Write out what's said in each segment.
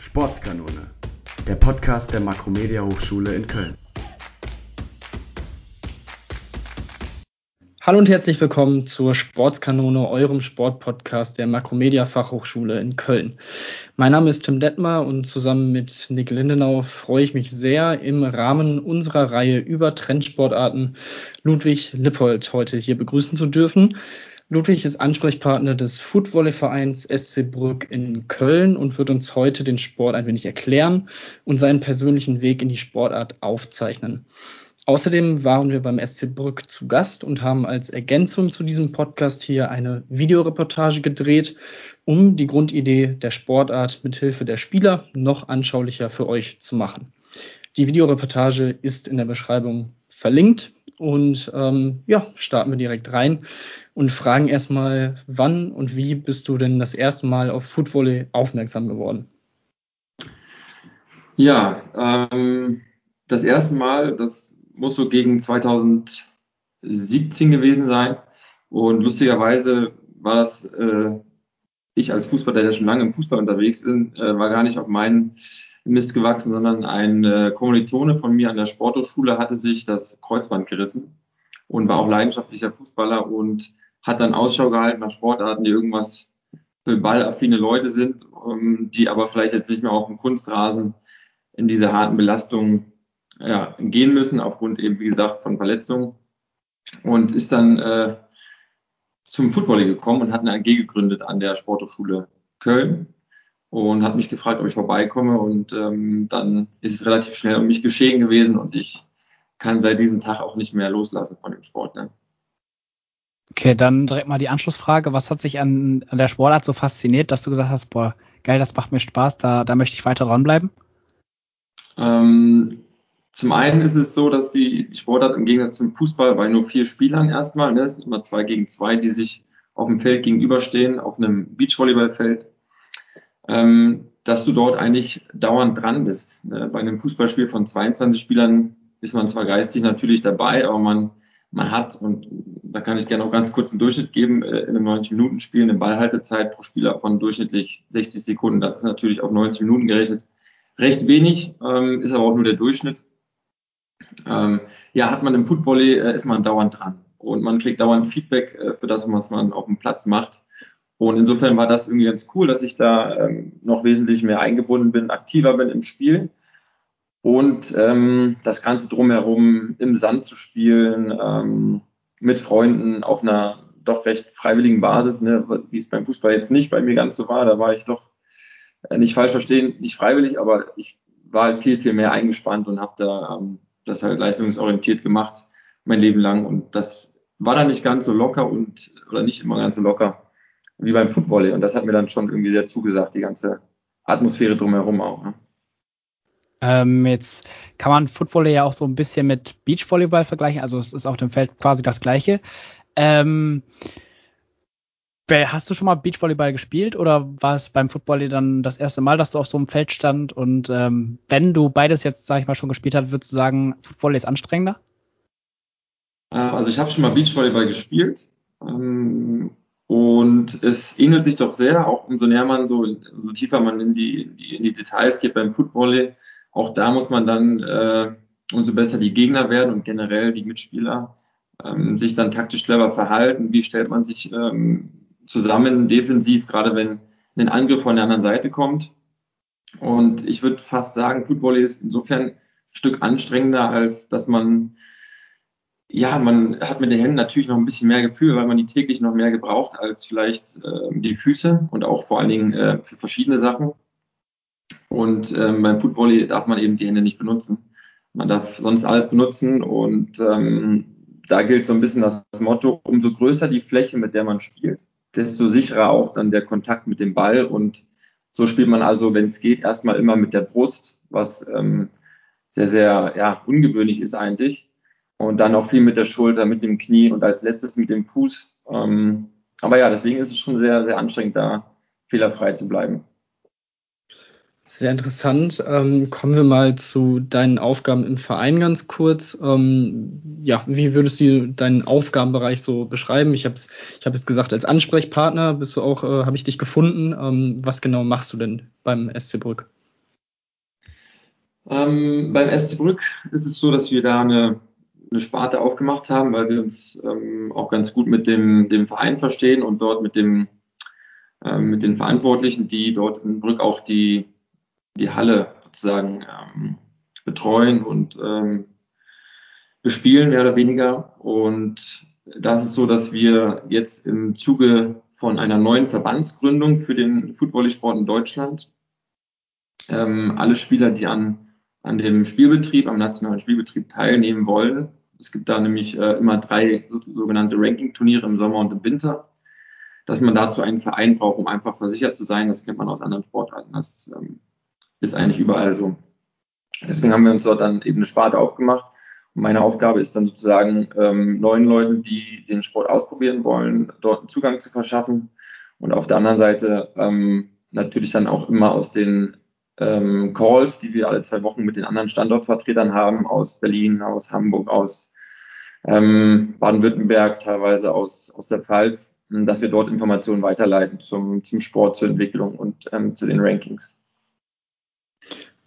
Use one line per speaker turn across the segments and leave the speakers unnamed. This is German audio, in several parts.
Sportskanone, der Podcast der Makromedia Hochschule in Köln.
Hallo und herzlich willkommen zur Sportskanone, eurem Sportpodcast der Makromedia Fachhochschule in Köln. Mein Name ist Tim Detmer und zusammen mit Nick Lindenau freue ich mich sehr, im Rahmen unserer Reihe über Trendsportarten Ludwig Lippold heute hier begrüßen zu dürfen. Ludwig ist Ansprechpartner des Footvolley-Vereins SC Brück in Köln und wird uns heute den Sport ein wenig erklären und seinen persönlichen Weg in die Sportart aufzeichnen. Außerdem waren wir beim SC Brück zu Gast und haben als Ergänzung zu diesem Podcast hier eine Videoreportage gedreht, um die Grundidee der Sportart mithilfe der Spieler noch anschaulicher für euch zu machen. Die Videoreportage ist in der Beschreibung verlinkt und ähm, ja, starten wir direkt rein und fragen erstmal, wann und wie bist du denn das erste Mal auf Footvolley aufmerksam geworden?
Ja, ähm, das erste Mal, das muss so gegen 2017 gewesen sein. Und lustigerweise war das, äh, ich als Fußballer, der schon lange im Fußball unterwegs ist, äh, war gar nicht auf meinen Mist gewachsen, sondern ein äh, Kommilitone von mir an der Sporthochschule hatte sich das Kreuzband gerissen und war auch leidenschaftlicher Fußballer und hat dann Ausschau gehalten nach Sportarten, die irgendwas für ballaffine Leute sind, ähm, die aber vielleicht jetzt nicht mehr auf dem Kunstrasen in diese harten Belastungen ja, gehen müssen, aufgrund eben, wie gesagt, von Verletzungen. Und ist dann äh, zum Football gekommen und hat eine AG gegründet an der Sporthochschule Köln und hat mich gefragt, ob ich vorbeikomme. Und ähm, dann ist es relativ schnell um mich geschehen gewesen und ich kann seit diesem Tag auch nicht mehr loslassen von dem Sport. Ne?
Okay, dann direkt mal die Anschlussfrage. Was hat sich an, an der Sportart so fasziniert, dass du gesagt hast, boah, geil, das macht mir Spaß, da, da möchte ich weiter dranbleiben?
Ähm, zum einen ist es so, dass die, die Sportart im Gegensatz zum Fußball bei nur vier Spielern erstmal, ne, es sind immer zwei gegen zwei, die sich auf dem Feld gegenüberstehen, auf einem Beachvolleyballfeld, ähm, dass du dort eigentlich dauernd dran bist. Ne? Bei einem Fußballspiel von 22 Spielern ist man zwar geistig natürlich dabei, aber man, man hat, und da kann ich gerne auch ganz kurz einen Durchschnitt geben, äh, in einem 90-Minuten-Spiel eine Ballhaltezeit pro Spieler von durchschnittlich 60 Sekunden. Das ist natürlich auf 90 Minuten gerechnet recht wenig, ähm, ist aber auch nur der Durchschnitt ähm, ja, hat man im Footvolley, äh, ist man dauernd dran. Und man kriegt dauernd Feedback äh, für das, was man auf dem Platz macht. Und insofern war das irgendwie ganz cool, dass ich da ähm, noch wesentlich mehr eingebunden bin, aktiver bin im Spiel. Und ähm, das Ganze drumherum im Sand zu spielen, ähm, mit Freunden auf einer doch recht freiwilligen Basis, ne, wie es beim Fußball jetzt nicht bei mir ganz so war. Da war ich doch äh, nicht falsch verstehen, nicht freiwillig, aber ich war halt viel, viel mehr eingespannt und habe da ähm, das halt leistungsorientiert gemacht, mein Leben lang. Und das war dann nicht ganz so locker und, oder nicht immer ganz so locker wie beim Footvolley. Und das hat mir dann schon irgendwie sehr zugesagt, die ganze Atmosphäre drumherum auch. Ne?
Ähm, jetzt kann man Footvolley ja auch so ein bisschen mit Beachvolleyball vergleichen. Also es ist auf dem Feld quasi das Gleiche. Ähm, Hast du schon mal Beachvolleyball gespielt oder war es beim Football dann das erste Mal, dass du auf so einem Feld stand? Und ähm, wenn du beides jetzt, sag ich mal, schon gespielt hast, würdest du sagen, Football ist anstrengender?
Äh, also ich habe schon mal Beachvolleyball gespielt ähm, und es ähnelt sich doch sehr, auch umso näher man so, so tiefer man in die, in die Details geht beim Footvolley. Auch da muss man dann, äh, umso besser die Gegner werden und generell die Mitspieler ähm, sich dann taktisch clever verhalten. Wie stellt man sich ähm, zusammen defensiv, gerade wenn ein Angriff von der anderen Seite kommt. Und ich würde fast sagen, Football ist insofern ein Stück anstrengender, als dass man, ja, man hat mit den Händen natürlich noch ein bisschen mehr Gefühl, weil man die täglich noch mehr gebraucht als vielleicht äh, die Füße und auch vor allen Dingen äh, für verschiedene Sachen. Und ähm, beim Football darf man eben die Hände nicht benutzen. Man darf sonst alles benutzen und ähm, da gilt so ein bisschen das Motto, umso größer die Fläche, mit der man spielt, desto sicherer auch dann der Kontakt mit dem Ball. Und so spielt man also, wenn es geht, erstmal immer mit der Brust, was ähm, sehr, sehr ja, ungewöhnlich ist eigentlich. Und dann auch viel mit der Schulter, mit dem Knie und als letztes mit dem Fuß. Ähm, aber ja, deswegen ist es schon sehr, sehr anstrengend, da fehlerfrei zu bleiben.
Sehr interessant. Ähm, kommen wir mal zu deinen Aufgaben im Verein ganz kurz. Ähm, ja, wie würdest du deinen Aufgabenbereich so beschreiben? Ich habe es ich hab jetzt gesagt, als Ansprechpartner bist du auch, äh, habe ich dich gefunden. Ähm, was genau machst du denn beim SC Brück?
Ähm, beim SC Brück ist es so, dass wir da eine, eine Sparte aufgemacht haben, weil wir uns ähm, auch ganz gut mit dem, dem Verein verstehen und dort mit dem ähm, mit den Verantwortlichen, die dort in Brück auch die, die Halle sozusagen ähm, betreuen und ähm, bespielen, mehr oder weniger. Und das ist so, dass wir jetzt im Zuge von einer neuen Verbandsgründung für den Footballsport in Deutschland ähm, alle Spieler, die an, an dem Spielbetrieb, am nationalen Spielbetrieb teilnehmen wollen. Es gibt da nämlich äh, immer drei sogenannte Ranking-Turniere im Sommer und im Winter dass man dazu einen Verein braucht, um einfach versichert zu sein. Das kennt man aus anderen Sportarten. Das ähm, ist eigentlich überall so. Deswegen haben wir uns dort dann eben eine Sparte aufgemacht. Und meine Aufgabe ist dann sozusagen ähm, neuen Leuten, die den Sport ausprobieren wollen, dort einen Zugang zu verschaffen. Und auf der anderen Seite ähm, natürlich dann auch immer aus den ähm, Calls, die wir alle zwei Wochen mit den anderen Standortvertretern haben, aus Berlin, aus Hamburg, aus ähm, Baden-Württemberg, teilweise aus, aus der Pfalz, dass wir dort Informationen weiterleiten zum, zum Sport, zur Entwicklung und ähm, zu den Rankings.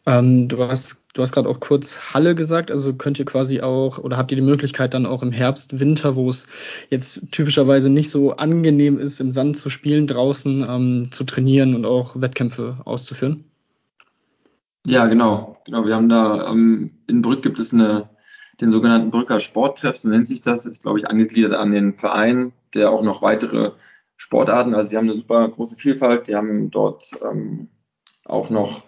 Ähm, du hast, du hast gerade auch kurz Halle gesagt, also könnt ihr quasi auch oder habt ihr die Möglichkeit dann auch im Herbst, Winter, wo es jetzt typischerweise nicht so angenehm ist, im Sand zu spielen, draußen ähm, zu trainieren und auch Wettkämpfe auszuführen?
Ja, genau. Genau. Wir haben da ähm, in Brück gibt es eine, den sogenannten Brücker Sporttreff, so nennt sich das, ist glaube ich angegliedert an den Verein der auch noch weitere Sportarten, also die haben eine super große Vielfalt, die haben dort ähm, auch noch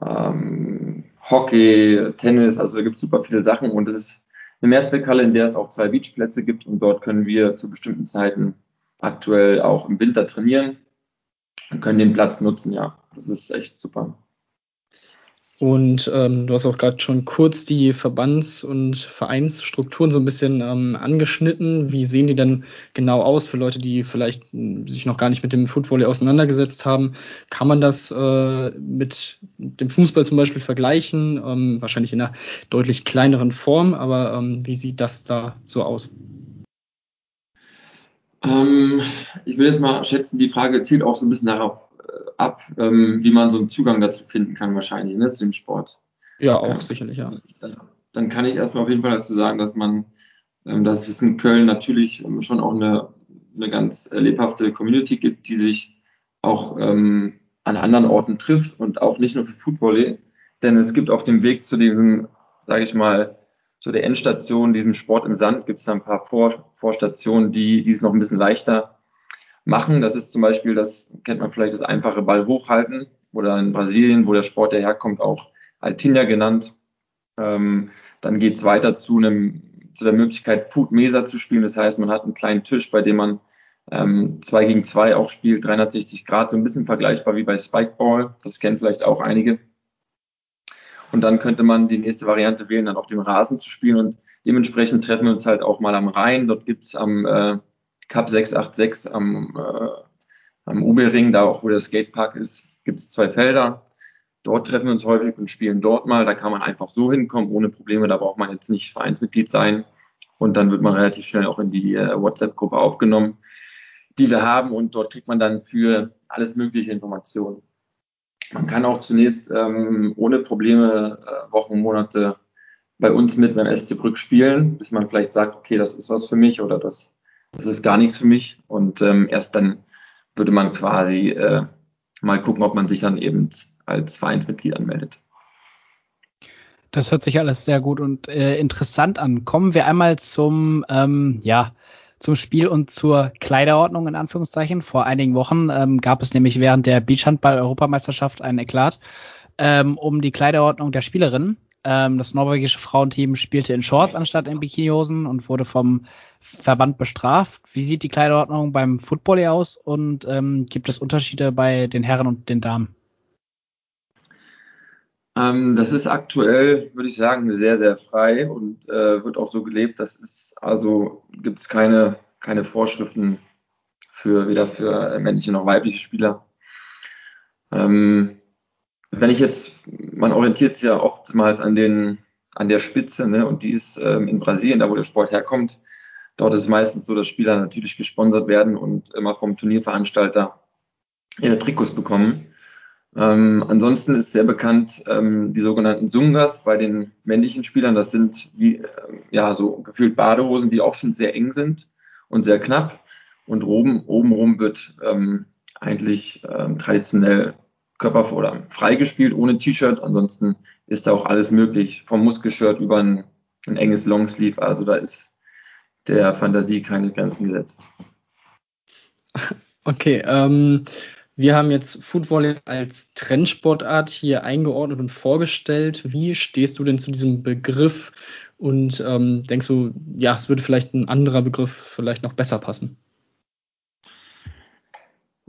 ähm, Hockey, Tennis, also da gibt es super viele Sachen und es ist eine Mehrzweckhalle, in der es auch zwei Beachplätze gibt und dort können wir zu bestimmten Zeiten aktuell auch im Winter trainieren und können den Platz nutzen, ja. Das ist echt super.
Und ähm, du hast auch gerade schon kurz die Verbands- und Vereinsstrukturen so ein bisschen ähm, angeschnitten. Wie sehen die denn genau aus für Leute, die vielleicht hm, sich noch gar nicht mit dem Football auseinandergesetzt haben? Kann man das äh, mit dem Fußball zum Beispiel vergleichen? Ähm, wahrscheinlich in einer deutlich kleineren Form, aber ähm, wie sieht das da so aus?
Ähm, ich will jetzt mal schätzen, die Frage zielt auch so ein bisschen darauf ab, ähm, wie man so einen Zugang dazu finden kann, wahrscheinlich, ne, zu dem Sport.
Ja, auch kann, sicherlich, ja.
Dann, dann, kann ich erstmal auf jeden Fall dazu sagen, dass man, ähm, dass es in Köln natürlich ähm, schon auch eine, eine ganz lebhafte Community gibt, die sich auch ähm, an anderen Orten trifft und auch nicht nur für Footvolley, denn es gibt auf dem Weg zu diesem, sage ich mal, zu der Endstation, diesem Sport im Sand, gibt es ein paar Vor Vorstationen, die, die es noch ein bisschen leichter machen. Das ist zum Beispiel, das kennt man vielleicht, das einfache Ball hochhalten oder in Brasilien, wo der Sport herkommt, auch Altinha genannt. Ähm, dann geht es weiter zu einem zu der Möglichkeit, Food Mesa zu spielen. Das heißt, man hat einen kleinen Tisch, bei dem man ähm, zwei gegen zwei auch spielt, 360 Grad, so ein bisschen vergleichbar wie bei Spikeball. Das kennen vielleicht auch einige. Und dann könnte man die nächste Variante wählen, dann auf dem Rasen zu spielen. Und dementsprechend treffen wir uns halt auch mal am Rhein. Dort gibt's am äh, Cup 686 am, äh, am Ubering, da auch wo der Skatepark ist, gibt es zwei Felder. Dort treffen wir uns häufig und spielen dort mal. Da kann man einfach so hinkommen, ohne Probleme. Da braucht man jetzt nicht Vereinsmitglied sein. Und dann wird man relativ schnell auch in die äh, WhatsApp-Gruppe aufgenommen, die wir haben. Und dort kriegt man dann für alles mögliche Informationen. Man kann auch zunächst ähm, ohne Probleme äh, Wochen, Monate bei uns mit beim SC Brück spielen, bis man vielleicht sagt, okay, das ist was für mich oder das das ist gar nichts für mich. Und ähm, erst dann würde man quasi äh, mal gucken, ob man sich dann eben als Vereinsmitglied anmeldet.
Das hört sich alles sehr gut und äh, interessant an. Kommen wir einmal zum, ähm, ja, zum Spiel und zur Kleiderordnung in Anführungszeichen. Vor einigen Wochen ähm, gab es nämlich während der Beachhandball-Europameisterschaft einen Eklat ähm, um die Kleiderordnung der Spielerinnen. Ähm, das norwegische Frauenteam spielte in Shorts anstatt in Bikinihosen und wurde vom Verband bestraft. Wie sieht die Kleiderordnung beim Football aus und ähm, gibt es Unterschiede bei den Herren und den Damen?
Ähm, das ist aktuell, würde ich sagen, sehr, sehr frei und äh, wird auch so gelebt. Das ist also gibt es keine, keine Vorschriften für weder für männliche noch weibliche Spieler. Ähm, wenn ich jetzt, man orientiert sich ja oftmals an den, an der Spitze, ne, und die ist ähm, in Brasilien, da wo der Sport herkommt. Dort ist es meistens so, dass Spieler natürlich gesponsert werden und immer vom Turnierveranstalter ihre Trikots bekommen. Ähm, ansonsten ist sehr bekannt ähm, die sogenannten Sungas bei den männlichen Spielern. Das sind wie, äh, ja so gefühlt Badehosen, die auch schon sehr eng sind und sehr knapp. Und oben obenrum wird ähm, eigentlich ähm, traditionell Körper oder frei gespielt ohne T-Shirt. Ansonsten ist da auch alles möglich, vom Muskelshirt über ein, ein enges Longsleeve. Also da ist der Fantasie keine Grenzen gesetzt.
Okay, ähm, wir haben jetzt Football als Trendsportart hier eingeordnet und vorgestellt. Wie stehst du denn zu diesem Begriff? Und ähm, denkst du, ja, es würde vielleicht ein anderer Begriff vielleicht noch besser passen?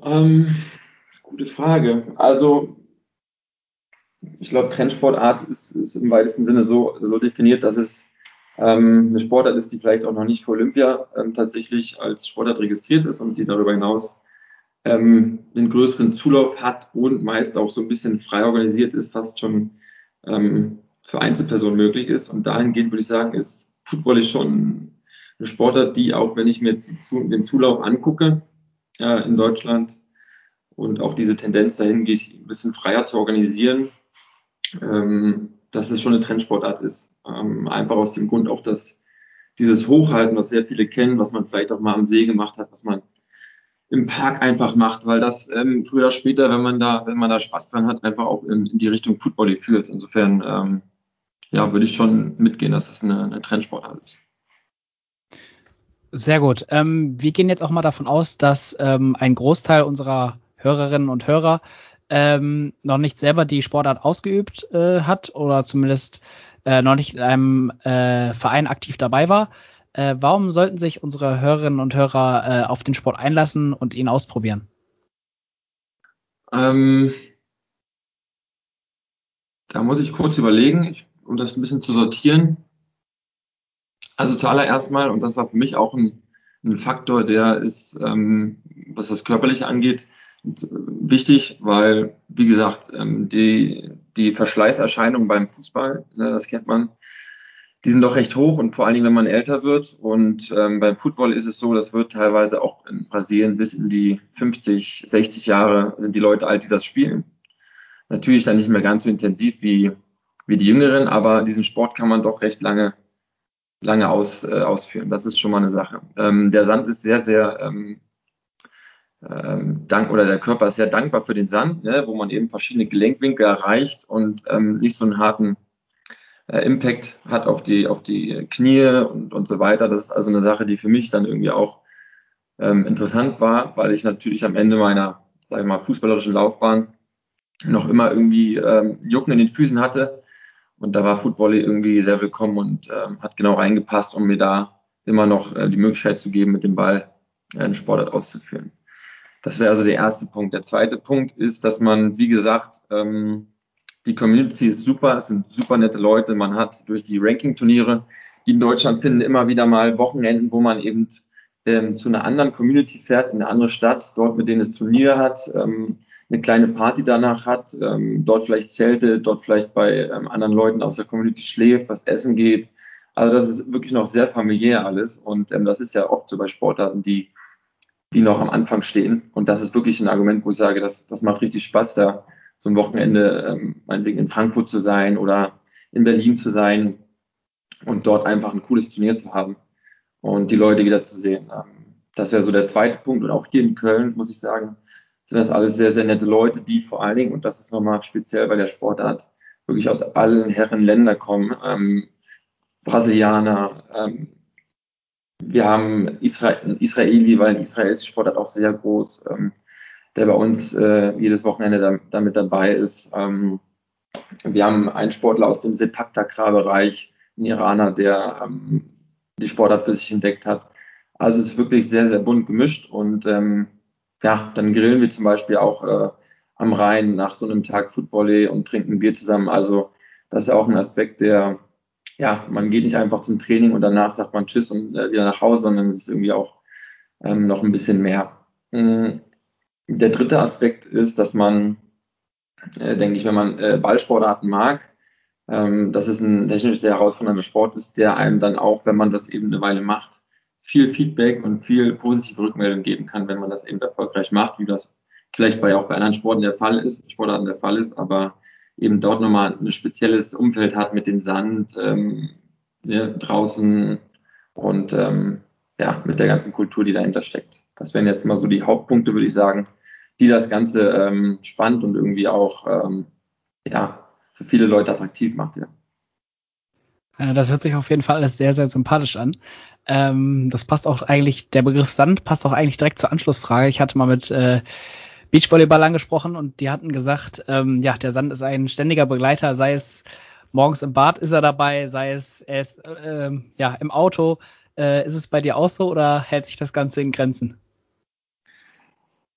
Ähm, gute Frage. Also, ich glaube, Trendsportart ist, ist, im weitesten Sinne so, so definiert, dass es ähm, eine Sportart ist, die vielleicht auch noch nicht für Olympia ähm, tatsächlich als Sportart registriert ist und die darüber hinaus ähm, einen größeren Zulauf hat und meist auch so ein bisschen frei organisiert ist, fast schon ähm, für Einzelpersonen möglich ist. Und dahingehend würde ich sagen, ist Football schon eine Sportart, die auch, wenn ich mir jetzt den Zulauf angucke äh, in Deutschland und auch diese Tendenz dahin, sich ein bisschen freier zu organisieren, ähm, dass es schon eine Trendsportart ist. Ähm, einfach aus dem Grund auch, dass dieses Hochhalten, was sehr viele kennen, was man vielleicht auch mal am See gemacht hat, was man im Park einfach macht, weil das ähm, früher oder später, wenn man da, wenn man da Spaß dran hat, einfach auch in, in die Richtung Football führt. Insofern, ähm, ja, würde ich schon mitgehen, dass das eine, eine Trendsportart ist.
Sehr gut. Ähm, wir gehen jetzt auch mal davon aus, dass ähm, ein Großteil unserer Hörerinnen und Hörer ähm, noch nicht selber die Sportart ausgeübt äh, hat oder zumindest äh, noch nicht in einem äh, Verein aktiv dabei war. Äh, warum sollten sich unsere Hörerinnen und Hörer äh, auf den Sport einlassen und ihn ausprobieren?
Ähm, da muss ich kurz überlegen, ich, um das ein bisschen zu sortieren. Also zuallererst mal, und das war für mich auch ein, ein Faktor, der ist, ähm, was das Körperliche angeht, wichtig, weil, wie gesagt, ähm, die, die Verschleißerscheinungen beim Fußball, ne, das kennt man, die sind doch recht hoch und vor allen Dingen, wenn man älter wird. Und ähm, beim Football ist es so, das wird teilweise auch in Brasilien bis in die 50, 60 Jahre sind die Leute alt, die das spielen. Natürlich dann nicht mehr ganz so intensiv wie, wie die Jüngeren, aber diesen Sport kann man doch recht lange, lange aus, äh, ausführen. Das ist schon mal eine Sache. Ähm, der Sand ist sehr, sehr ähm, ähm, dank oder der Körper ist sehr dankbar für den Sand, ne, wo man eben verschiedene Gelenkwinkel erreicht und ähm, nicht so einen harten äh, Impact hat auf die, auf die Knie und, und so weiter. Das ist also eine Sache, die für mich dann irgendwie auch ähm, interessant war, weil ich natürlich am Ende meiner, sag ich mal, fußballerischen Laufbahn noch immer irgendwie ähm, Jucken in den Füßen hatte. Und da war Footvolley irgendwie sehr willkommen und ähm, hat genau reingepasst, um mir da immer noch äh, die Möglichkeit zu geben, mit dem Ball äh, einen Sportart auszuführen. Das wäre also der erste Punkt. Der zweite Punkt ist, dass man, wie gesagt, ähm, die Community ist super, es sind super nette Leute. Man hat durch die Ranking-Turniere, die in Deutschland finden, immer wieder mal Wochenenden, wo man eben ähm, zu einer anderen Community fährt, in eine andere Stadt, dort mit denen es Turnier hat, ähm, eine kleine Party danach hat, ähm, dort vielleicht Zelte, dort vielleicht bei ähm, anderen Leuten aus der Community schläft, was essen geht. Also das ist wirklich noch sehr familiär alles und ähm, das ist ja oft so bei Sportarten, die die noch am Anfang stehen. Und das ist wirklich ein Argument, wo ich sage, das, das macht richtig Spaß, da so ein Wochenende ähm, meinetwegen in Frankfurt zu sein oder in Berlin zu sein und dort einfach ein cooles Turnier zu haben und die Leute wieder zu sehen. Ähm, das wäre so der zweite Punkt. Und auch hier in Köln, muss ich sagen, sind das alles sehr, sehr nette Leute, die vor allen Dingen, und das ist nochmal speziell bei der Sportart, wirklich aus allen Herren Länder kommen. Ähm, Brasilianer, ähm, wir haben Israel, Israeli, weil Israel ist die Sportart auch sehr groß. Ähm, der bei uns äh, jedes Wochenende da, damit dabei ist. Ähm, wir haben einen Sportler aus dem sepak bereich ein Iraner, der ähm, die Sportart für sich entdeckt hat. Also es ist wirklich sehr, sehr bunt gemischt und ähm, ja, dann grillen wir zum Beispiel auch äh, am Rhein nach so einem Tag Footvolley und trinken Bier zusammen. Also das ist auch ein Aspekt, der, ja, man geht nicht einfach zum Training und danach sagt man Tschüss und äh, wieder nach Hause, sondern es ist irgendwie auch ähm, noch ein bisschen mehr. Mhm. Der dritte Aspekt ist, dass man äh, denke ich, wenn man äh, Ballsportarten mag, ähm, dass es ein technisch sehr herausfordernder Sport ist, der einem dann auch, wenn man das eben eine Weile macht, viel Feedback und viel positive Rückmeldung geben kann, wenn man das eben erfolgreich macht, wie das vielleicht bei auch bei anderen Sporten der Fall ist, Sportarten der Fall ist, aber eben dort nochmal ein spezielles Umfeld hat mit dem Sand ähm, ne, draußen und ähm, ja, mit der ganzen Kultur, die dahinter steckt. Das wären jetzt mal so die Hauptpunkte, würde ich sagen, die das Ganze ähm, spannend und irgendwie auch ähm, ja, für viele Leute attraktiv macht, ja.
Das hört sich auf jeden Fall alles sehr, sehr sympathisch an. Ähm, das passt auch eigentlich, der Begriff Sand passt auch eigentlich direkt zur Anschlussfrage. Ich hatte mal mit äh, Beachvolleyball angesprochen und die hatten gesagt, ähm, ja, der Sand ist ein ständiger Begleiter, sei es morgens im Bad ist er dabei, sei es er ist, äh, ja, im Auto. Äh, ist es bei dir auch so oder hält sich das Ganze in Grenzen?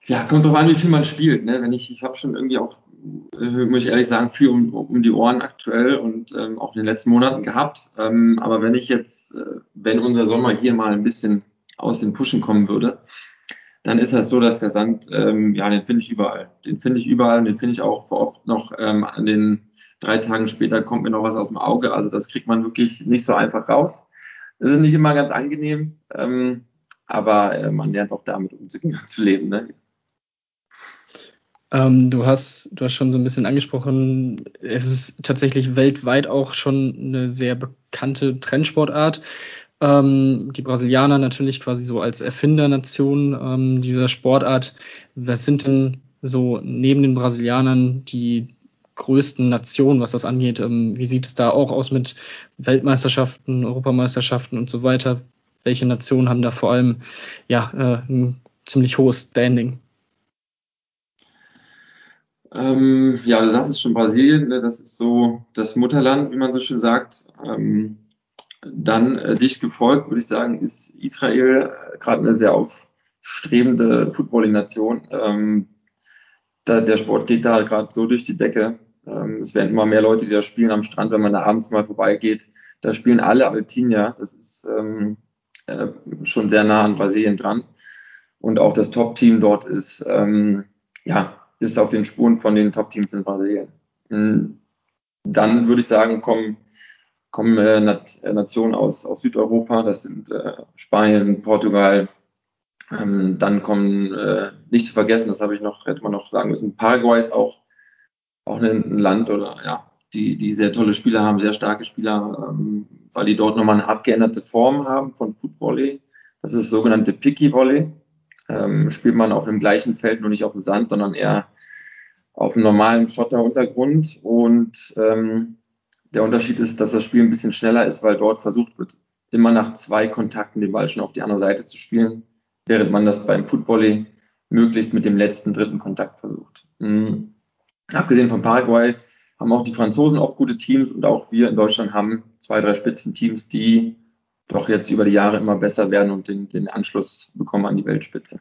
Ja, kommt drauf an, wie viel man spielt. Ne? Wenn ich, ich habe schon irgendwie auch, äh, muss ich ehrlich sagen, viel um, um die Ohren aktuell und ähm, auch in den letzten Monaten gehabt. Ähm, aber wenn ich jetzt, äh, wenn unser Sommer hier mal ein bisschen aus den Puschen kommen würde, dann ist das so, dass der Sand, ähm, ja, den finde ich überall. Den finde ich überall und den finde ich auch oft noch ähm, an den drei Tagen später kommt mir noch was aus dem Auge. Also das kriegt man wirklich nicht so einfach raus. Das ist nicht immer ganz angenehm, ähm, aber äh, man lernt auch damit umzugehen und zu leben. Ne?
Ähm, du hast, du hast schon so ein bisschen angesprochen, es ist tatsächlich weltweit auch schon eine sehr bekannte Trendsportart. Ähm, die Brasilianer natürlich quasi so als Erfindernation ähm, dieser Sportart. Was sind denn so neben den Brasilianern die größten Nationen, was das angeht? Ähm, wie sieht es da auch aus mit Weltmeisterschaften, Europameisterschaften und so weiter? Welche Nationen haben da vor allem ja äh, ein ziemlich hohes Standing?
Ähm, ja, du sagst es schon Brasilien, ne? das ist so das Mutterland, wie man so schön sagt. Ähm, dann äh, dicht gefolgt, würde ich sagen, ist Israel äh, gerade eine sehr aufstrebende Footballing-Nation. Ähm, da, der Sport geht da halt gerade so durch die Decke. Ähm, es werden immer mehr Leute, die da spielen am Strand, wenn man da abends mal vorbeigeht. Da spielen alle Alpinier. Das ist ähm, äh, schon sehr nah an Brasilien dran. Und auch das Top-Team dort ist, ähm, ja, ist auf den Spuren von den Top-Teams in Brasilien. Mhm. Dann würde ich sagen, kommen kommen äh, Nationen aus, aus Südeuropa, das sind äh, Spanien, Portugal. Ähm, dann kommen, äh, nicht zu vergessen, das habe ich noch, hätte man noch sagen müssen, Paraguay ist auch, auch ein, Land oder ja, die, die sehr tolle Spieler haben, sehr starke Spieler, ähm, weil die dort nochmal eine abgeänderte Form haben von Footvolley. Das ist das sogenannte Picky Volley. Ähm, spielt man auf dem gleichen Feld, nur nicht auf dem Sand, sondern eher auf einem normalen Schotteruntergrund und ähm, der Unterschied ist, dass das Spiel ein bisschen schneller ist, weil dort versucht wird, immer nach zwei Kontakten den Ball schon auf die andere Seite zu spielen, während man das beim Footvolley möglichst mit dem letzten dritten Kontakt versucht. Mhm. Abgesehen von Paraguay haben auch die Franzosen auch gute Teams und auch wir in Deutschland haben zwei, drei Spitzenteams, die doch jetzt über die Jahre immer besser werden und den, den Anschluss bekommen an die Weltspitze.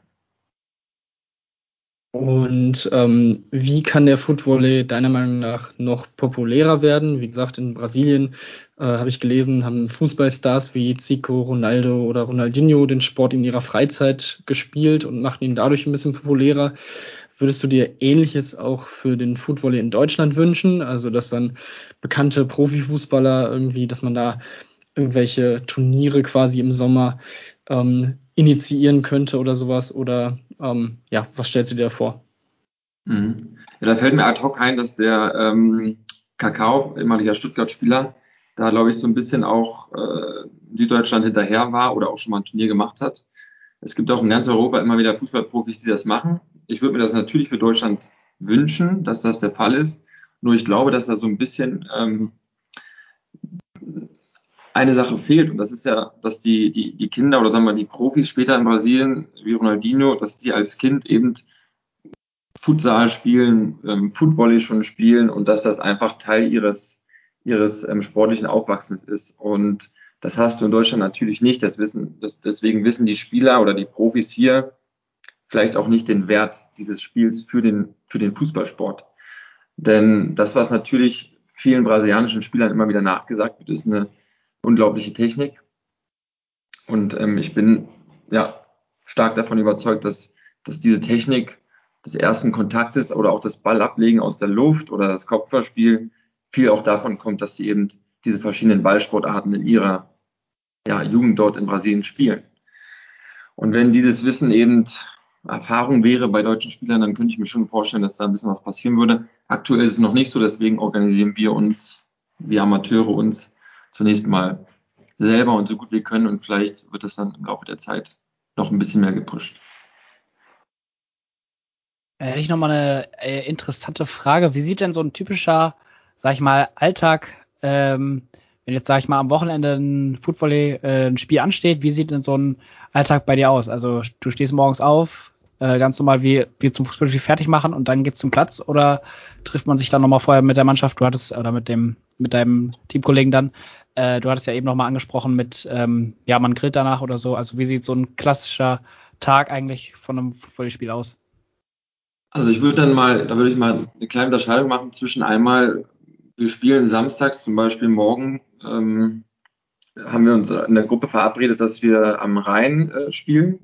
Und ähm, wie kann der Footvolley deiner Meinung nach noch populärer werden? Wie gesagt, in Brasilien äh, habe ich gelesen, haben Fußballstars wie Zico, Ronaldo oder Ronaldinho den Sport in ihrer Freizeit gespielt und machten ihn dadurch ein bisschen populärer. Würdest du dir Ähnliches auch für den Footvolley in Deutschland wünschen? Also, dass dann bekannte Profifußballer irgendwie, dass man da irgendwelche Turniere quasi im Sommer ähm, initiieren könnte oder sowas? Oder ähm, ja, was stellst du dir vor?
Mhm. Ja, da fällt mir ad hoc ein, dass der ähm, Kakao, ehemaliger Stuttgart-Spieler, da glaube ich so ein bisschen auch äh, Süddeutschland hinterher war oder auch schon mal ein Turnier gemacht hat. Es gibt auch in ganz Europa immer wieder Fußballprofis, die das machen. Ich würde mir das natürlich für Deutschland wünschen, dass das der Fall ist. Nur ich glaube, dass da so ein bisschen ähm, eine Sache fehlt und das ist ja, dass die, die, die Kinder oder sagen wir die Profis später in Brasilien, wie Ronaldinho, dass die als Kind eben Futsal spielen, ähm, Footvolley schon spielen und dass das einfach Teil ihres, ihres ähm, sportlichen Aufwachsens ist. Und das hast du in Deutschland natürlich nicht. Das wissen, das, deswegen wissen die Spieler oder die Profis hier vielleicht auch nicht den Wert dieses Spiels für den, für den Fußballsport. Denn das, was natürlich vielen brasilianischen Spielern immer wieder nachgesagt wird, ist eine unglaubliche Technik. Und ähm, ich bin ja stark davon überzeugt, dass, dass diese Technik des ersten Kontaktes oder auch das Ballablegen aus der Luft oder das Kopfballspiel viel auch davon kommt, dass sie eben diese verschiedenen Ballsportarten in ihrer ja, Jugend dort in Brasilien spielen. Und wenn dieses Wissen eben Erfahrung wäre bei deutschen Spielern, dann könnte ich mir schon vorstellen, dass da ein bisschen was passieren würde. Aktuell ist es noch nicht so, deswegen organisieren wir uns, wir Amateure uns zunächst mal selber und so gut wir können und vielleicht wird das dann im Laufe der Zeit noch ein bisschen mehr gepusht.
Äh, hätte ich nochmal eine äh, interessante Frage. Wie sieht denn so ein typischer, sag ich mal, Alltag, ähm, wenn jetzt, sag ich mal, am Wochenende ein Footvolley, äh, ein Spiel ansteht, wie sieht denn so ein Alltag bei dir aus? Also du stehst morgens auf, äh, ganz normal wie, wie zum Fußballspiel fertig machen und dann geht's zum Platz oder trifft man sich dann nochmal vorher mit der Mannschaft, du hattest, oder mit dem, mit deinem Teamkollegen dann, äh, du hattest ja eben nochmal angesprochen mit, ähm, ja, man grillt danach oder so. Also wie sieht so ein klassischer Tag eigentlich von einem Volleyspiel aus?
Also ich würde dann mal, da würde ich mal eine kleine Unterscheidung machen zwischen einmal, wir spielen samstags, zum Beispiel morgen, ähm, haben wir uns in der Gruppe verabredet, dass wir am Rhein äh, spielen.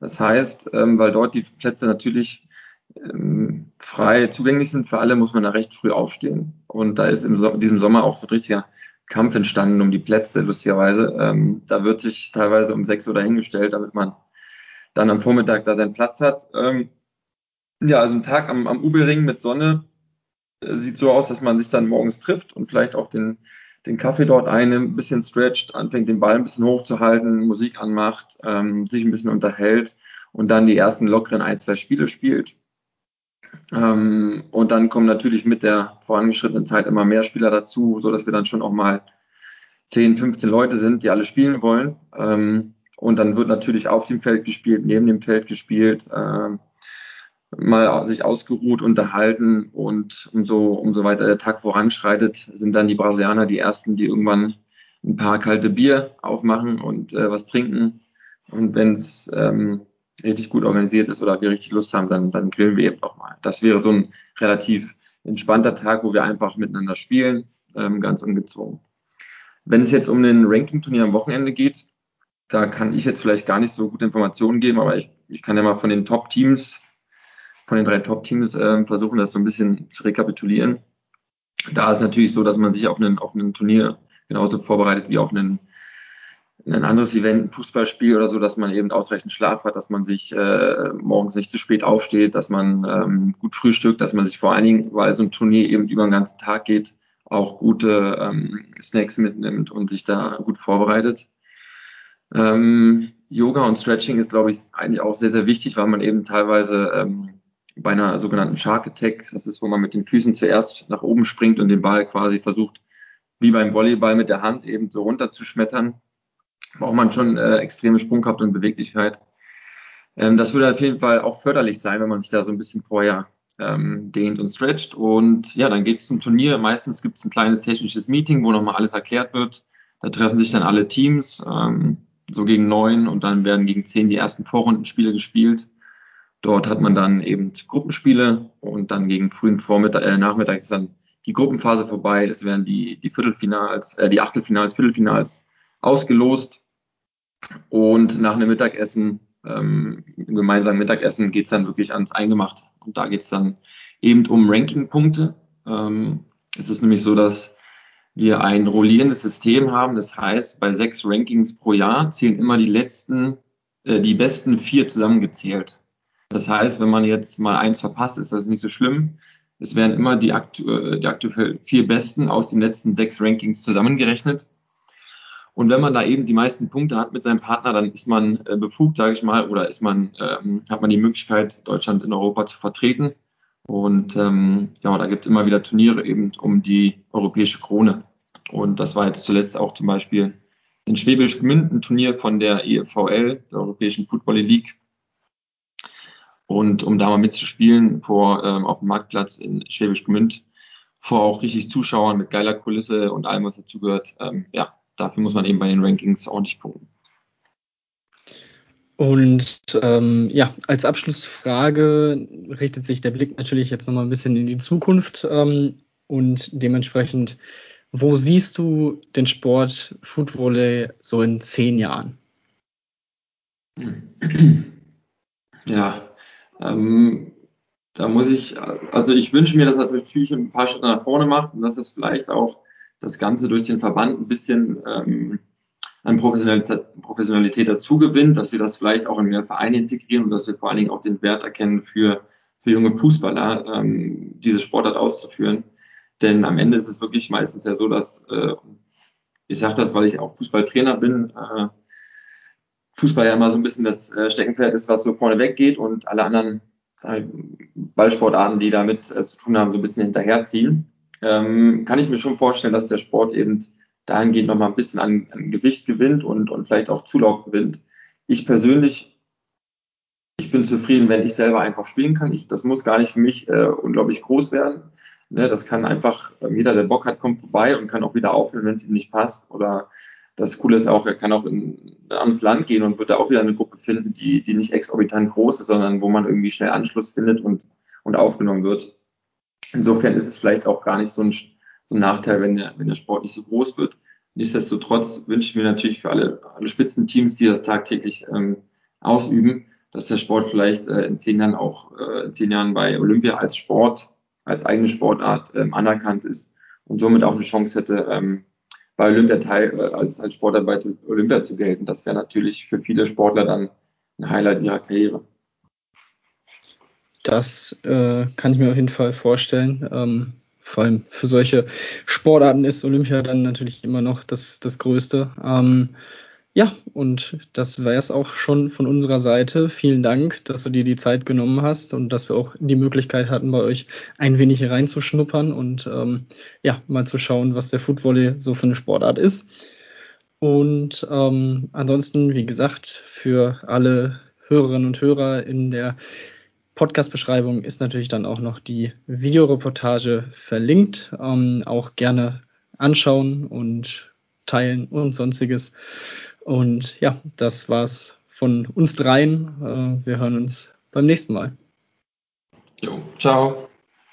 Das heißt, ähm, weil dort die Plätze natürlich ähm, frei zugänglich sind für alle, muss man da recht früh aufstehen. Und da ist in so diesem Sommer auch so ein richtiger Kampf entstanden um die Plätze, lustigerweise. Ähm, da wird sich teilweise um sechs Uhr dahingestellt, damit man dann am Vormittag da seinen Platz hat. Ähm, ja, also ein Tag am, am Ubelring mit Sonne äh, sieht so aus, dass man sich dann morgens trifft und vielleicht auch den, den Kaffee dort einnimmt, ein bisschen stretcht, anfängt den Ball ein bisschen hochzuhalten, Musik anmacht, ähm, sich ein bisschen unterhält und dann die ersten lockeren ein, zwei Spiele spielt. Ähm, und dann kommen natürlich mit der vorangeschrittenen Zeit immer mehr Spieler dazu, so dass wir dann schon auch mal 10, 15 Leute sind, die alle spielen wollen. Ähm, und dann wird natürlich auf dem Feld gespielt, neben dem Feld gespielt. Ähm, mal sich ausgeruht, unterhalten und umso, umso weiter der Tag voranschreitet, sind dann die Brasilianer die ersten, die irgendwann ein paar kalte Bier aufmachen und äh, was trinken. Und wenn es ähm, richtig gut organisiert ist oder wir richtig Lust haben, dann, dann grillen wir eben auch mal. Das wäre so ein relativ entspannter Tag, wo wir einfach miteinander spielen, ähm, ganz ungezwungen. Wenn es jetzt um den Ranking-Turnier am Wochenende geht, da kann ich jetzt vielleicht gar nicht so gute Informationen geben, aber ich, ich kann ja mal von den Top-Teams von den drei Top-Teams äh, versuchen, das so ein bisschen zu rekapitulieren. Da ist natürlich so, dass man sich auf einen, auf einen Turnier genauso vorbereitet wie auf einen, ein anderes Event, ein Fußballspiel oder so, dass man eben ausreichend Schlaf hat, dass man sich äh, morgens nicht zu spät aufsteht, dass man ähm, gut frühstückt, dass man sich vor allen Dingen, weil so ein Turnier eben über den ganzen Tag geht, auch gute ähm, Snacks mitnimmt und sich da gut vorbereitet. Ähm, Yoga und Stretching ist, glaube ich, eigentlich auch sehr, sehr wichtig, weil man eben teilweise ähm, bei einer sogenannten Shark Attack. Das ist, wo man mit den Füßen zuerst nach oben springt und den Ball quasi versucht, wie beim Volleyball mit der Hand eben so runterzuschmettern. Braucht man schon äh, extreme Sprungkraft und Beweglichkeit. Ähm, das würde auf jeden Fall auch förderlich sein, wenn man sich da so ein bisschen vorher ähm, dehnt und stretcht. Und ja, dann geht es zum Turnier. Meistens gibt es ein kleines technisches Meeting, wo nochmal alles erklärt wird. Da treffen sich dann alle Teams, ähm, so gegen neun und dann werden gegen zehn die ersten Vorrundenspiele gespielt. Dort hat man dann eben Gruppenspiele und dann gegen frühen Vormittag, äh, Nachmittag ist dann die Gruppenphase vorbei. Es werden die, die Viertelfinals, äh, die Achtelfinals, Viertelfinals ausgelost. Und nach einem Mittagessen, ähm, gemeinsamen Mittagessen, geht's dann wirklich ans Eingemachte. Und da geht's dann eben um Rankingpunkte. Ähm, es ist nämlich so, dass wir ein rollierendes System haben. Das heißt, bei sechs Rankings pro Jahr zählen immer die letzten, äh, die besten vier zusammengezählt. Das heißt, wenn man jetzt mal eins verpasst, ist das nicht so schlimm. Es werden immer die, aktu äh, die aktuell vier Besten aus den letzten sechs Rankings zusammengerechnet. Und wenn man da eben die meisten Punkte hat mit seinem Partner, dann ist man äh, befugt, sage ich mal, oder ist man, ähm, hat man die Möglichkeit, Deutschland in Europa zu vertreten. Und ähm, ja, da gibt es immer wieder Turniere eben um die europäische Krone. Und das war jetzt zuletzt auch zum Beispiel in Schwäbisch Gmünd ein Turnier von der EFVL, der Europäischen Football League. Und um da mal mitzuspielen vor ähm, auf dem Marktplatz in Schwäbisch Gmünd, vor auch richtig Zuschauern mit geiler Kulisse und allem, was dazugehört, ähm, ja, dafür muss man eben bei den Rankings ordentlich punkten.
Und ähm, ja, als Abschlussfrage richtet sich der Blick natürlich jetzt nochmal ein bisschen in die Zukunft ähm, und dementsprechend, wo siehst du den Sport Footvolley so in zehn Jahren?
Ja, ähm, da muss ich, also ich wünsche mir, dass er natürlich ein paar Schritte nach vorne macht und dass es vielleicht auch das Ganze durch den Verband ein bisschen ähm, an Professionalität, dazu gewinnt, dass wir das vielleicht auch in mehr Vereine integrieren und dass wir vor allen Dingen auch den Wert erkennen für, für junge Fußballer, ähm, diese Sportart auszuführen. Denn am Ende ist es wirklich meistens ja so, dass, äh, ich sage das, weil ich auch Fußballtrainer bin, äh, Fußball ja immer so ein bisschen das äh, Steckenpferd ist, was so vorne weggeht und alle anderen Ballsportarten, die damit äh, zu tun haben, so ein bisschen hinterherziehen. Ähm, kann ich mir schon vorstellen, dass der Sport eben dahingehend nochmal ein bisschen an, an Gewicht gewinnt und, und vielleicht auch Zulauf gewinnt. Ich persönlich, ich bin zufrieden, wenn ich selber einfach spielen kann. Ich, das muss gar nicht für mich äh, unglaublich groß werden. Ne, das kann einfach, äh, jeder, der Bock hat, kommt vorbei und kann auch wieder aufhören, wenn es ihm nicht passt. Oder das Coole ist auch, er kann auch in ein anderes Land gehen und wird da auch wieder eine Gruppe finden, die, die nicht exorbitant groß ist, sondern wo man irgendwie schnell Anschluss findet und, und aufgenommen wird. Insofern ist es vielleicht auch gar nicht so ein, so ein Nachteil, wenn der, wenn der Sport nicht so groß wird. Nichtsdestotrotz wünsche ich mir natürlich für alle, alle Spitzenteams, die das tagtäglich ähm, ausüben, dass der Sport vielleicht äh, in zehn Jahren auch äh, in zehn Jahren bei Olympia als Sport, als eigene Sportart ähm, anerkannt ist und somit auch eine Chance hätte, ähm, bei Olympia teil, äh, als, als Sportler bei Olympia zu gelten. Das wäre natürlich für viele Sportler dann ein Highlight ihrer Karriere.
Das äh, kann ich mir auf jeden Fall vorstellen. Ähm, vor allem für solche Sportarten ist Olympia dann natürlich immer noch das, das Größte. Ähm, ja, und das wäre es auch schon von unserer Seite. Vielen Dank, dass du dir die Zeit genommen hast und dass wir auch die Möglichkeit hatten, bei euch ein wenig reinzuschnuppern und ähm, ja, mal zu schauen, was der Footvolley so für eine Sportart ist. Und ähm, ansonsten, wie gesagt, für alle Hörerinnen und Hörer in der Podcast-Beschreibung ist natürlich dann auch noch die Videoreportage verlinkt. Ähm, auch gerne anschauen und teilen und sonstiges. Und ja, das war's von uns dreien. Äh, wir hören uns beim nächsten Mal.
Jo, ciao.